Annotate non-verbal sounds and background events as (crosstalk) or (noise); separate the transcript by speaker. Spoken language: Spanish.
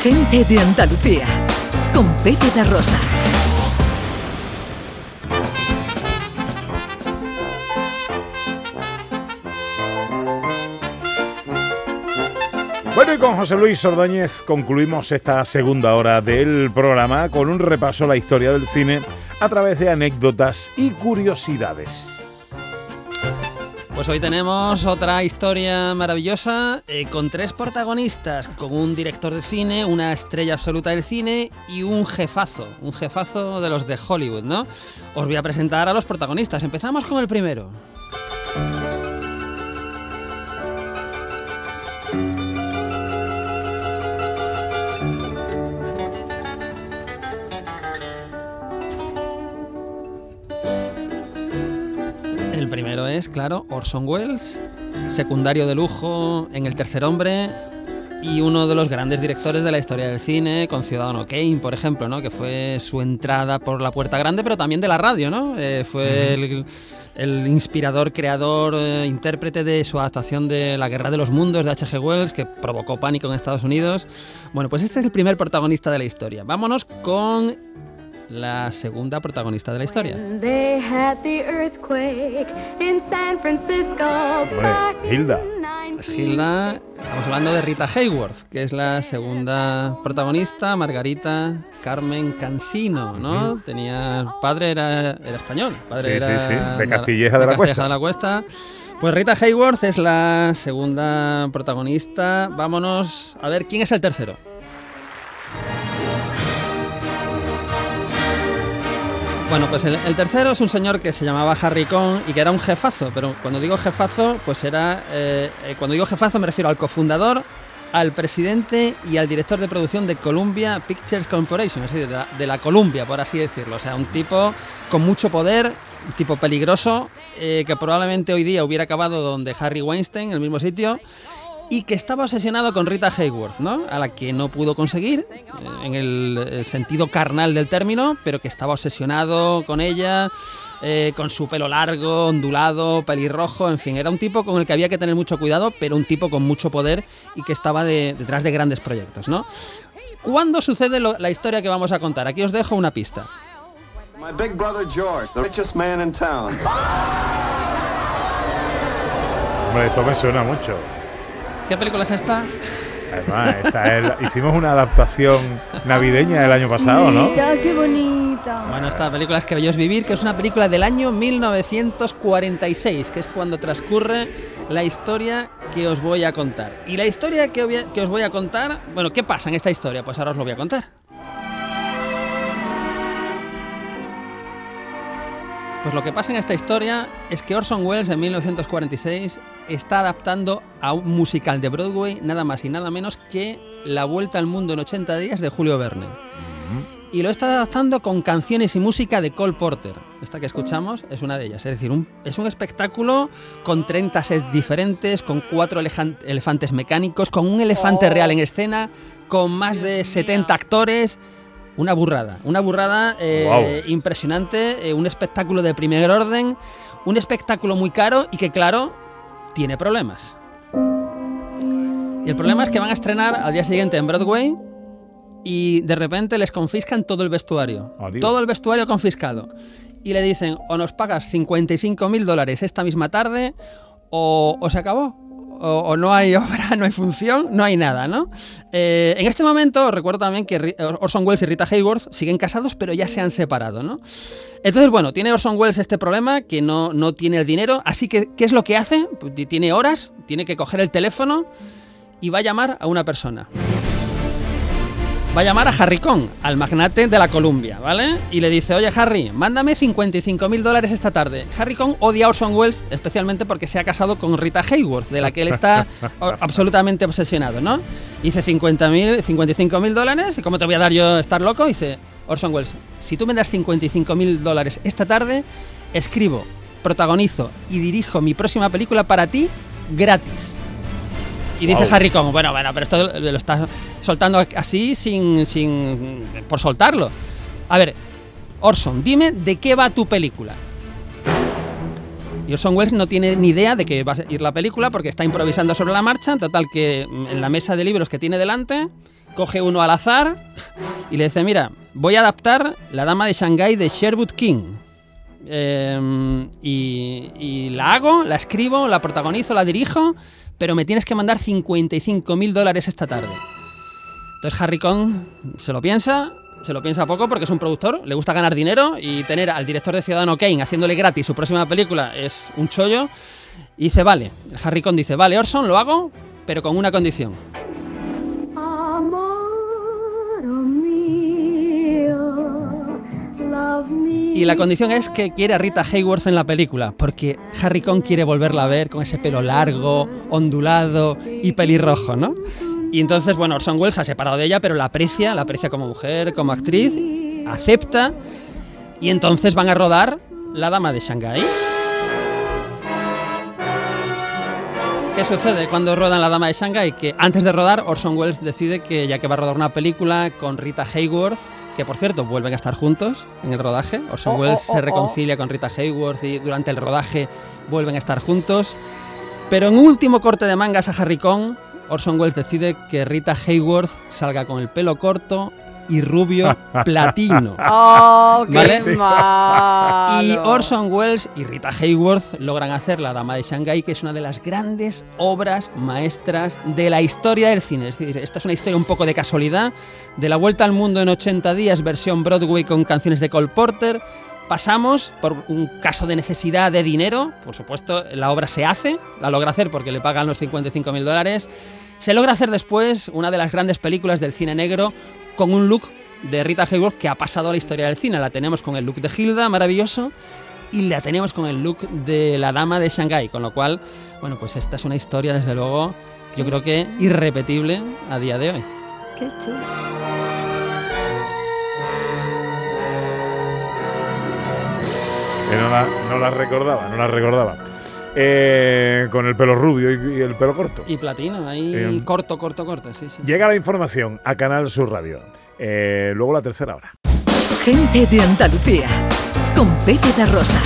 Speaker 1: Gente de Andalucía, con Pepe da Rosa.
Speaker 2: Bueno, y con José Luis Ordóñez concluimos esta segunda hora del programa con un repaso a la historia del cine a través de anécdotas y curiosidades.
Speaker 3: Pues hoy tenemos otra historia maravillosa eh, con tres protagonistas, con un director de cine, una estrella absoluta del cine y un jefazo, un jefazo de los de Hollywood, ¿no? Os voy a presentar a los protagonistas. Empezamos con el primero. Claro, Orson Welles, secundario de lujo en El Tercer Hombre y uno de los grandes directores de la historia del cine, con Ciudadano Kane, por ejemplo, ¿no? que fue su entrada por la puerta grande, pero también de la radio, ¿no? Eh, fue el, el inspirador, creador, eh, intérprete de su adaptación de La Guerra de los Mundos de H.G. Wells, que provocó pánico en Estados Unidos. Bueno, pues este es el primer protagonista de la historia. Vámonos con la segunda protagonista de la historia.
Speaker 4: They had the earthquake in San Francisco. back in
Speaker 2: Hilda.
Speaker 3: Es Hilda, estamos hablando de Rita Hayworth, que es la segunda protagonista, Margarita Carmen Cansino, ¿no? Tenía padre era, era español, padre
Speaker 2: Sí, sí,
Speaker 3: era
Speaker 2: sí, de Castilleja de la Cuesta.
Speaker 3: de la Cuesta. Pues Rita Hayworth es la segunda protagonista. Vámonos a ver quién es el tercero. Bueno, pues el, tercero es un señor que se llamaba Harry Cohn y que era un jefazo, pero cuando digo jefazo, pues era. eh, eh, cuando digo jefazo me refiero al cofundador, al presidente y al director de producción de Columbia Pictures Corporation, es decir, de la, de la Columbia, por así decirlo. O sea, un tipo con mucho poder, un tipo peligroso, eh, que probablemente hoy día hubiera acabado donde Harry Weinstein, en el mismo sitio y que estaba obsesionado con Rita Hayworth, ¿no? A la que no pudo conseguir, eh, en el eh, sentido carnal del término, pero que estaba obsesionado con ella, eh, con su pelo largo, ondulado, pelirrojo, en fin, era un tipo con el que había que tener mucho cuidado, pero un tipo con mucho poder y que estaba de- detrás de grandes proyectos, ¿no? ¿Cuándo sucede lo- la historia que vamos a contar? Aquí os dejo una pista.
Speaker 5: My big brother George, the richest man in town.
Speaker 2: Hombre, esto me suena mucho.
Speaker 3: ¿Qué película es esta?
Speaker 2: Además, esta es la- hicimos una adaptación navideña el año pasado, ¿no?
Speaker 6: Qué bonita.
Speaker 3: Bueno, esta película es Que Bello es Vivir, que es una película del año 1946, que es cuando transcurre la historia que os voy a contar. Y la historia que, que os voy a contar, bueno, ¿qué pasa en esta historia? Pues ahora os lo voy a contar. Pues lo que pasa en esta historia es que Orson Welles en 1946 está adaptando a un musical de Broadway nada más y nada menos que La Vuelta al Mundo en 80 días de Julio Verne. Y lo está adaptando con canciones y música de Cole Porter. Esta que escuchamos es una de ellas. Es decir, un- es un espectáculo con 30 sets diferentes, con cuatro elefantes mecánicos, con un elefante real en escena, con más de 70 actores. Una burrada, una burrada eh, impresionante, eh, un espectáculo de primer orden, un espectáculo muy caro y que, claro, tiene problemas. Y el problema es que van a estrenar al día siguiente en Broadway y de repente les confiscan todo el vestuario.
Speaker 2: Adiós.
Speaker 3: Todo el vestuario confiscado. Y le dicen, o nos pagas 55 mil dólares esta misma tarde, o, o se acabó. O, no hay (laughs) obra, no hay función, no hay nada, ¿no? Eh, en este momento recuerdo también que Orson Welles y Rita Hayworth siguen casados, pero ya se han separado, ¿no? Entonces, bueno, tiene Orson Welles este problema, que no, no tiene el dinero, así que, ¿qué es lo que hace? Pues ti- tiene horas, tiene que coger el teléfono y va a llamar a una persona. Va a llamar a Harry Cohn, al magnate de la Columbia, ¿vale? Y le dice, oye Harry, mándame 55 mil dólares esta tarde. Harry Cohn odia a Orson Welles, especialmente porque se ha casado con Rita Hayworth, de la que él está (laughs) absolutamente obsesionado, ¿no? Dice 50 mil, 55 mil dólares, ¿y cómo te voy a dar yo estar loco? Dice, Orson Welles, si tú me das 55 mil dólares esta tarde, escribo, protagonizo y dirijo mi próxima película para ti gratis. Y dice. Harry Cohn, bueno, bueno, pero esto lo está soltando así sin, sin por soltarlo. A ver, Orson, dime de qué va tu película. Y Orson Welles no tiene ni idea de qué va a ir la película porque está improvisando sobre la marcha. Total que mm, en la mesa de libros que tiene delante coge uno al azar y le dice, mira, voy a adaptar La Dama de Shanghái de Sherwood King. Eh, y, y la hago, la escribo, la protagonizo, la dirijo, pero me tienes que mandar 55 mil dólares esta tarde. Entonces Harry Kong se lo piensa, se lo piensa poco porque es un productor, le gusta ganar dinero y tener al director de Ciudadano Kane haciéndole gratis su próxima película es un chollo. Y dice, vale, Harry Kong dice, vale, Orson, lo hago, pero con una condición. Y la condición es que quiere a Rita Hayworth en la película, porque Harry Kong quiere volverla a ver con ese pelo largo, ondulado y pelirrojo, ¿no? Y entonces, bueno, Orson Welles se ha separado de ella, pero la aprecia, la aprecia como mujer, como actriz, acepta, y entonces van a rodar La Dama de Shanghái. ¿Qué sucede cuando rodan La Dama de Shanghái? Que antes de rodar, Orson Welles decide que ya que va a rodar una película con Rita Hayworth, que por cierto vuelven a estar juntos en el rodaje, Orson
Speaker 6: Oh,
Speaker 3: Welles
Speaker 6: oh,
Speaker 3: se
Speaker 6: oh,
Speaker 3: reconcilia con Rita Hayworth y durante el rodaje vuelven a estar juntos. Pero en último corte de mangas a Harry Kong, Orson Welles decide que Rita Hayworth salga con el pelo corto y rubio (laughs) platino.
Speaker 6: ¡Oh, qué
Speaker 3: ¿Vale?
Speaker 6: malo!
Speaker 3: Y Orson Welles y Rita Hayworth logran hacer La Dama de Shanghái, que es una de las grandes obras maestras de la historia del cine. Es decir, esta es una historia un poco de casualidad, de la vuelta al mundo en 80 días, versión Broadway con canciones de Cole Porter. Pasamos por un caso de necesidad de dinero, por supuesto, la obra se hace, la logra hacer porque le pagan los 55 mil dólares. Se logra hacer después una de las grandes películas del cine negro con un look de Rita Hayworth que ha pasado a la historia del cine. La tenemos con el look de Hilda, maravilloso, y la tenemos con el look de la dama de Shanghái, con lo cual, bueno, pues esta es una historia, desde luego, yo creo que irrepetible a día de hoy.
Speaker 6: ¡Qué chulo!
Speaker 2: No la, no la recordaba, no la recordaba. Eh, con el pelo rubio y, y el pelo corto.
Speaker 3: Y platino, ahí
Speaker 2: Bien.
Speaker 3: corto, corto, corto, sí, sí.
Speaker 2: Llega la información a Canal Sur Radio. Eh, luego la tercera hora.
Speaker 1: Gente de Andalucía. Con Pepe da Rosa.